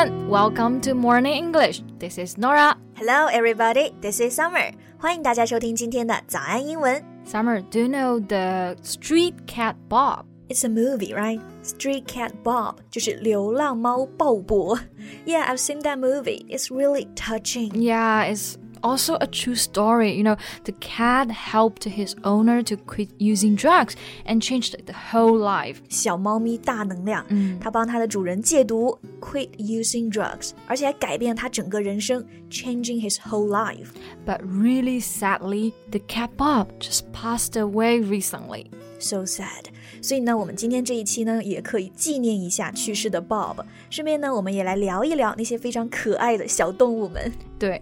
everyone, welcome to Morning English. This is Norah. Hello, everybody. This is Summer. 欢迎大家收听今天的早安英文。Summer, do you know the Street Cat Bob? It's a movie, right? Street Cat Bob 就是流浪猫鲍勃。Yeah, I've seen that movie. It's really touching. Yeah, it's also a true story. You know, the cat helped his owner to quit using drugs and changed the whole life. 小猫咪大能量，它帮它的主人戒毒，quit using drugs，而且还改变它整个人生，changing his whole life。 But really sadly, the cat Bob just passed away recently. So sad。所以呢，我们今天这一期呢，也可以纪念一下去世的 Bob。顺便呢，我们也来聊一聊那些非常可爱的小动物们。对，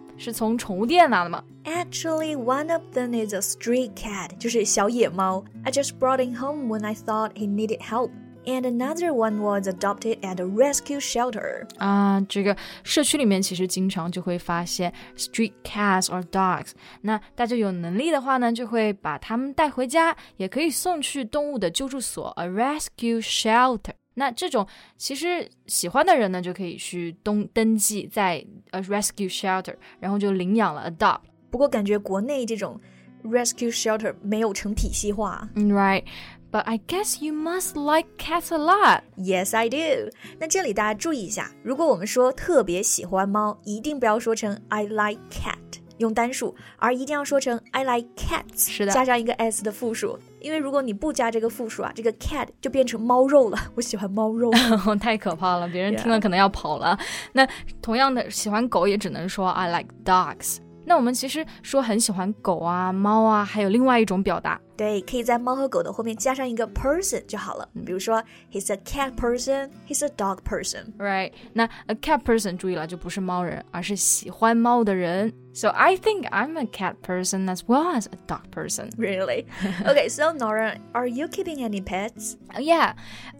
是从宠物店拿的吗？ Actually, one of them is a street cat，就是小野猫。I just brought him home when I thought he needed help. And another one was adopted at a rescue shelter. 啊，这个社区里面其实经常就会发现 street cats or dogs。那大家有能力的话呢，就会把它们带回家，也可以送去动物的救助所 a rescue shelter。 那这种其实喜欢的人呢，就可以去登登记在 a rescue shelter，然后就领养了 adopt。不过感觉国内这种 rescue shelter 没有成体系化。Right. But I guess you must like cats a lot. Yes, I do. 那这里大家注意一下，如果我们说特别喜欢猫，一定不要说成 I like cat，用单数，而一定要说成 I like cats，是的加上一个 s 的复数。因为如果你不加这个复数啊，这个 cat 就变成猫肉了。我喜欢猫肉。太可怕了，别人听了可能要跑了。那同样的，喜欢狗也只能说 I like dogs。那我们其实说很喜欢狗啊、猫啊，还有另外一种表达，对，可以在猫和狗的后面加上一个 person 就好了。比如说，he's a cat person，he's a dog person。Right？那 a cat person 注意了，就不是猫人，而是喜欢猫的人。So I think I'm a cat person as well as a dog person. Really? Okay. So Norah, are you keeping any pets? Uh, yeah,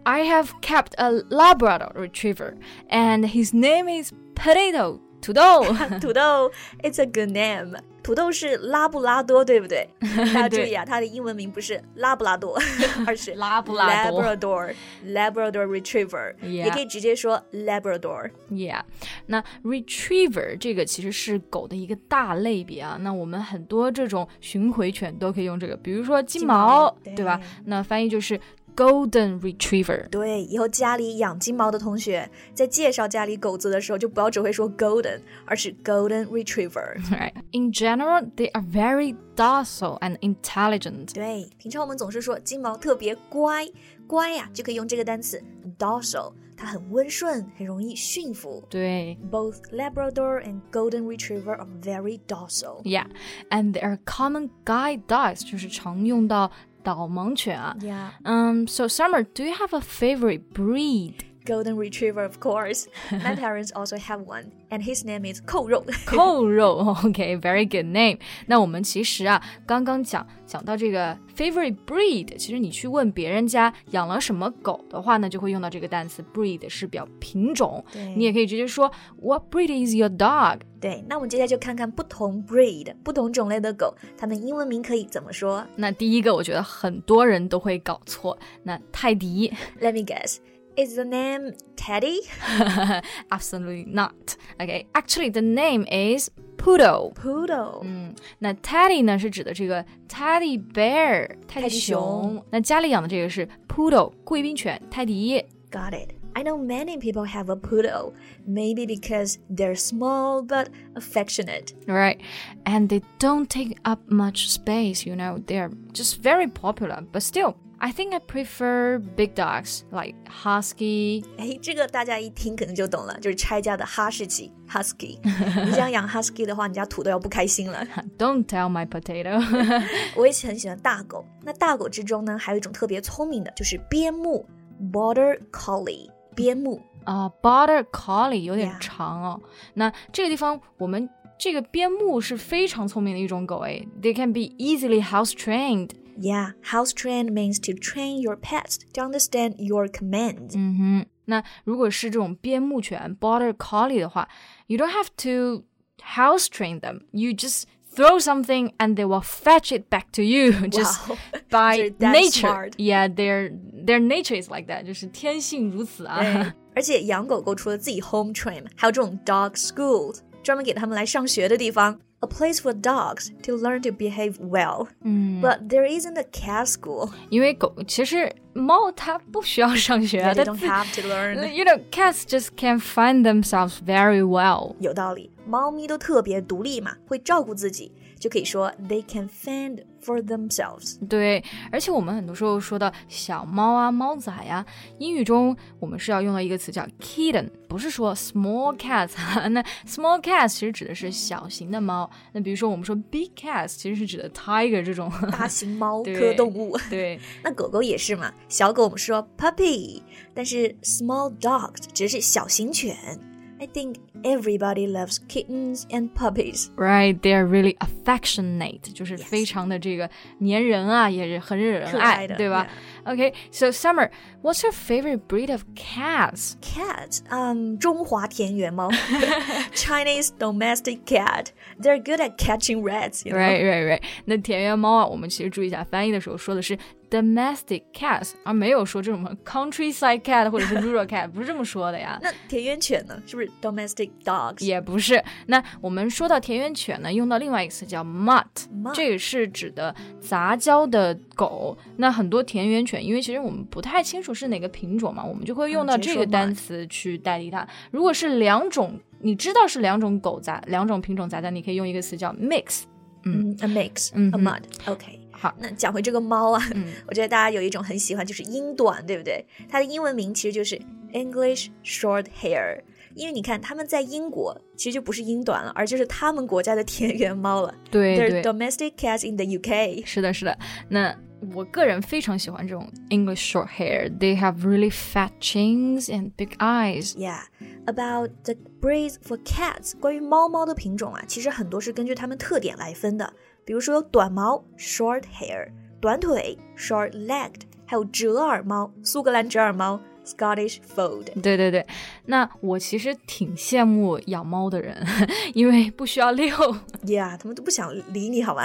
I have kept a Labrador Retriever, and his name is Potato. 土豆。土豆，It's a good name. 土豆是拉布拉多，对不对？大家注意啊，它的英文名不是拉布拉多，而是拉布拉多 Labrador Labrador Retriever，、也可以直接说 Labrador。Yeah，那 retriever 这个其实是狗的一个大类别啊。那我们很多这种巡回犬都可以用这个，比如说金金毛，毛对对吧？那翻译就是 golden retriever。对，以后家里养金毛的同学，在介绍家里狗子的时候，就不要只会说 Golden，而是 Golden Retriever。 Right. In general, they are very docile and intelligent. 对，平常我们总是说金毛特别乖，乖呀、就可以用这个单词 docile，它很温顺，很容易驯服。对 Both Labrador and Golden Retriever are very docile. ，Yeah, and they are common guide dogs，就是常用到 导盲犬啊。 Yeah, 嗯、so Summer, do you have a favorite breed? Golden Retriever, of course. My parents also have one, and his name is 扣肉。扣肉，OK，very、good name。那我们其实啊，刚刚讲讲到这个 favorite breed，其实你去问别人家养了什么狗的话呢，就会用到这个单词 breed，是表品种。对你也可以直接说 What breed is your dog？对，那我们接下来就看看不同 breed、不同种类的狗，它们英文名可以怎么说那第一个我觉得很多人都会搞错，那泰迪？Let me guess. Is the name Teddy? absolutely not。OK，actually、the name is poodle。 Poodle. 嗯，那 teddy 呢是指的这个 teddy bear 泰迪泰迪熊熊。那家里养的这个是 poodle 贵宾犬泰迪。 Got it. I know many people have a poodle, maybe because they're small but affectionate. Right, and they don't take up much space. You know, they're just very popular. But still, I think I prefer big dogs like husky. 哎，这个大家一听可能就懂了，就是拆家的哈士奇 （husky）。你想养 husky 的话，你家土豆要不开心了。 Don't tell my potato. 我也很喜欢大狗。那大狗之中呢，还有一种特别聪明的，就是边牧 （Border Collie）。边牧 啊、b o r d e r Collie 有点 Yeah. 长哦。那这个地方我们这个边牧是非常聪明的一种狗诶，They can be easily house trained。 Yeah, house trained means to train your pets to understand your commands. 嗯哼，那如果是这种边牧犬 Border Collie 的话，you don't have to house train them. You just throw something and they will fetch it back to you just Wow. by They're that nature. smart. Yeah, their their nature is like that，就是天性如此啊。对，而且养狗狗除了自己 home train，还有这种 dog schools，专门给他们来上学的地方。 A place for dogs to learn to behave well. 嗯， But there isn't a cat school. 因为狗其实猫它不需要上学啊， They 它 don't 自 have to learn. You know, cats just can't find themselves very well. 有道理，猫咪都特别独立嘛，会照顾自己， 就可以说 they can fend for themselves。对，而且我们很多时候说到小猫啊、猫仔呀、英语中我们是要用到一个词叫 kitten，不是说 small cats 啊。那 small cats 其实指的是小型的猫。那比如说我们说 big cats，其实是指的 tiger 这种。大型猫 科动物，对，那狗狗也是嘛，小狗我们说 puppy，但是 small dogs 指的是小型犬。I think everybody loves kittens and puppies. Right, they are really affectionate，就是 Yes. 非常的这个粘人啊，也是很惹人可爱，爱的对吧 ？Okay, so Summer, what's your favorite breed of cats? Cat，嗯，中华田园猫，Chinese domestic cat. They're good at catching rats. You know? Right, right, right. 那田园猫啊，我们其实注意一下翻译的时候说的是 domestic cats，而没有说这种 countryside cat 或者是 rural cat，不是这么说的呀。那田园犬呢？是不是 domestic dogs？也不是，那我们说到田园犬呢，用到另外一个词叫 mutt， Mutt 这个是指的杂交的狗。那很多田园犬， 因为其实我们不太清楚是哪个品种嘛，我们就会用到这个单词去代替它。如果是两种，你知道是两种狗杂，两种品种杂交，你可以用一个词叫 mix。嗯，a mix，嗯 a 哼 mud。OK，好，那讲回这个猫啊，嗯我觉得大家有一种很喜欢，就是英短，对不对？它的英文名其实就是 English Short Hair。因为你看，他们在英国其实就不是英短了，而就是他们国家的田园猫了。对 They're 对。domestic cats in the UK。是的，是的。那我个人非常喜欢这种 English short hair. They have really fat chins and big eyes. Yeah, about the breeds for cats。关于猫猫的品种啊，其实很多是根据它们特点来分的。比如说有短毛 （short hair）、短腿 （short legged），还有折耳猫（苏格兰折耳猫 （Scottish fold）。对对对，那我其实挺羡慕养猫的人，因为不需要遛。 Yeah，他们都不想理你好吗？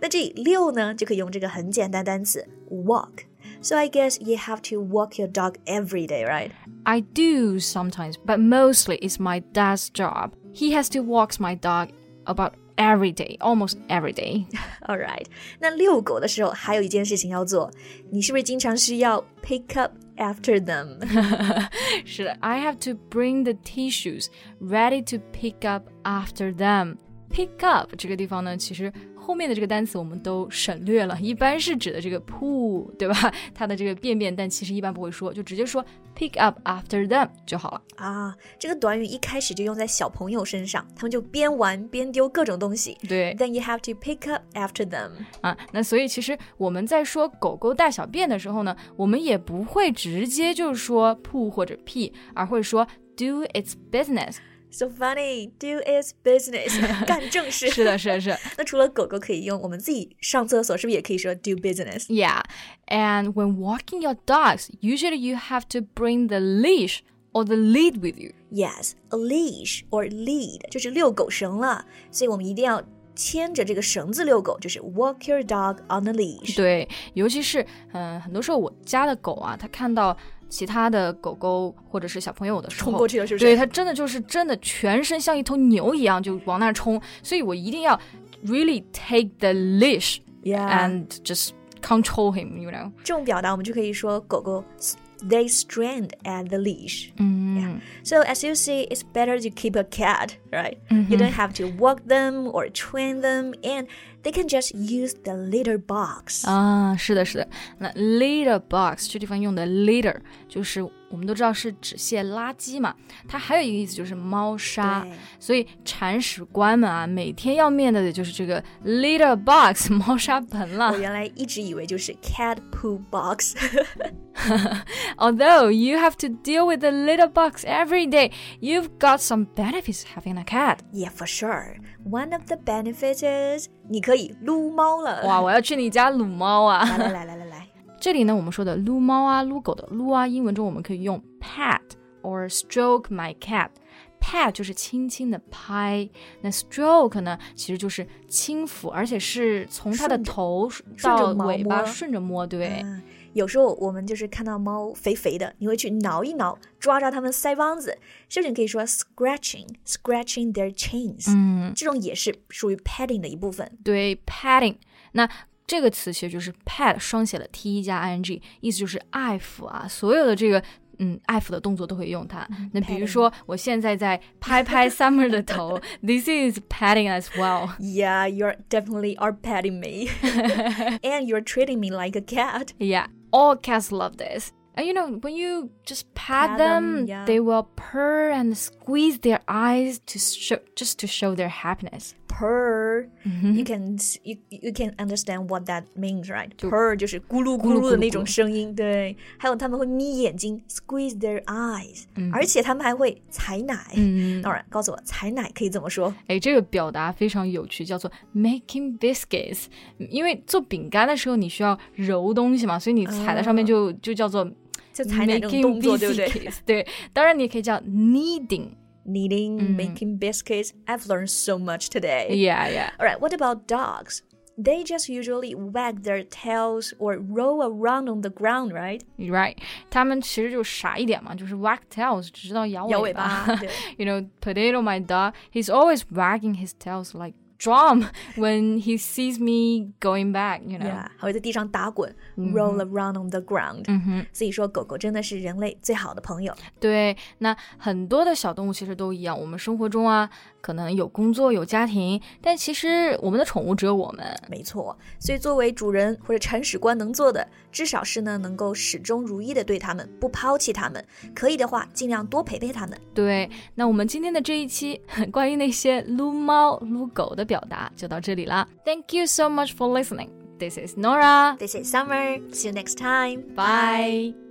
那这里遛呢，就可以用这个很简单单词 walk。So I guess you have to walk your dog every day, right? I do sometimes, but mostly it's my dad's job. He has to walk my dog about every day, almost every day. All right. 那遛狗的时候还有一件事情要做，你是不是经常需要 pick up after them？是的，I have to bring the tissues ready to pick up after them. Pick up 这个地方呢，其实 后面的这个单词我们都省略了，一般是指的这个 poo，对吧？它的这个便便，但其实一般不会说，就直接说 pick up after them 就好了。啊，这个短语一开始就用在小朋友身上，他们就边玩边丢各种东西。对 Then you have to pick up after them. 啊，那所以其实我们在说狗狗大小便的时候呢，我们也不会直接就说 poo 或者 pee，而会说 do its business。So funny, do its business，干正事。是的，是的，是的。那除了狗狗可以用，我们自己上厕所是不是也可以说 do business？ Yeah, and when walking your dogs, usually you have to bring the leash or the lead with you. Yes, a leash or lead 就是遛狗绳了，所以我们一定要牵着这个绳子遛狗，就是 walk your dog on a leash。对，尤其是嗯、呃很多时候我家的狗啊，它看到 其他的狗狗或者是小朋友的时候，冲过去了是不是对，它真的就是真的全身像一头牛一样就往那儿冲，所以我一定要 really take the leash Yeah， and just control him, you know. 这种表达我们就可以说狗狗 they strained at the leash。嗯 So as you see, it's better to keep a cat, right? You don't have to walk them or train them, and they can just use the litter box. 啊，是的，是的。那 litter box 这地方用的 litter 就是我们都知道是指卸垃圾嘛，它还有一个意思就是猫砂。对所以铲屎官们啊，每天要面对的就是这个 litter box 猫砂盆了我。原来一直以为就是 cat poo box。 Although you have to deal with the little bugs every day, you've got some benefits having a cat. Yeah, for sure. One of the benefits is 你可以撸猫了。哇，我要去你家撸猫啊！来来来来来来，这里呢，我们说的撸猫啊、撸狗的撸啊，英文中我们可以用 pat or stroke my cat。pat 就是轻轻的拍，那 stroke 呢，其实就是轻抚，而且是从它的头到尾巴顺着摸，对。嗯有时候我们就是看到猫肥肥的，你会去挠一挠，抓抓它们腮帮子，甚至你可以说 scratching，scratching their chins，嗯，这种也是属于 petting 的一部分。对，patting，那这个词其实就是 pat 双写了 t 加 ing，意思就是爱抚啊，所有的这个。嗯，爱抚的动作都会用它。那比如说，我现在在拍拍 Summer 的头，This is patting as well. Yeah, you're definitely are patting me, and you're treating me like a cat. Yeah, all cats love this. And you know, when you just pat, Pat them, them, yeah. they will purr and squeeze their eyes to show just to show their happiness. Purr, Mm-hmm. you can you you can understand what that means, right? 就 Purr 就是咕噜咕咕噜噜的那种声音，对。还有他们会眯眼睛，squeeze their eyes，、而且他们还会采奶。嗯，当然，告诉我采奶可以怎么说？哎，这个表达非常有趣，叫做 making biscuits。因为做饼干的时候你需要揉东西嘛，所以你踩在上面就、就叫做就采奶这种动作，对不对。对，当然你也可以叫 kneading。？Kneading, making biscuits. I've learned so much today. Yeah, yeah. All right, what about dogs? They just usually wag their tails or roll around on the ground, right? You're right. 他们其实就傻一点嘛，就是 wag tails，只知道摇摇尾尾巴。对 you know, Potato, my dog, he's always wagging his tails like drum when he sees me going back, you know. Yeah，还会在地上打滚、r o l l around on the ground。嗯哼，所以说，狗狗真的是人类最好的朋友。对，那很多的小动物其实都一样。我们生活中啊，可能有工作有家庭，但其实我们的宠物只有我们。没错，所以作为主人或者铲屎官能做的，至少是呢能够始终如一的对它们，不抛弃它们。可以的话，尽量多陪陪它们。对，那我们今天的这一期关于那些撸猫撸狗的表达就到这里啦。Thank you so much for listening. This is Nora. This is Summer. See you next time. Bye.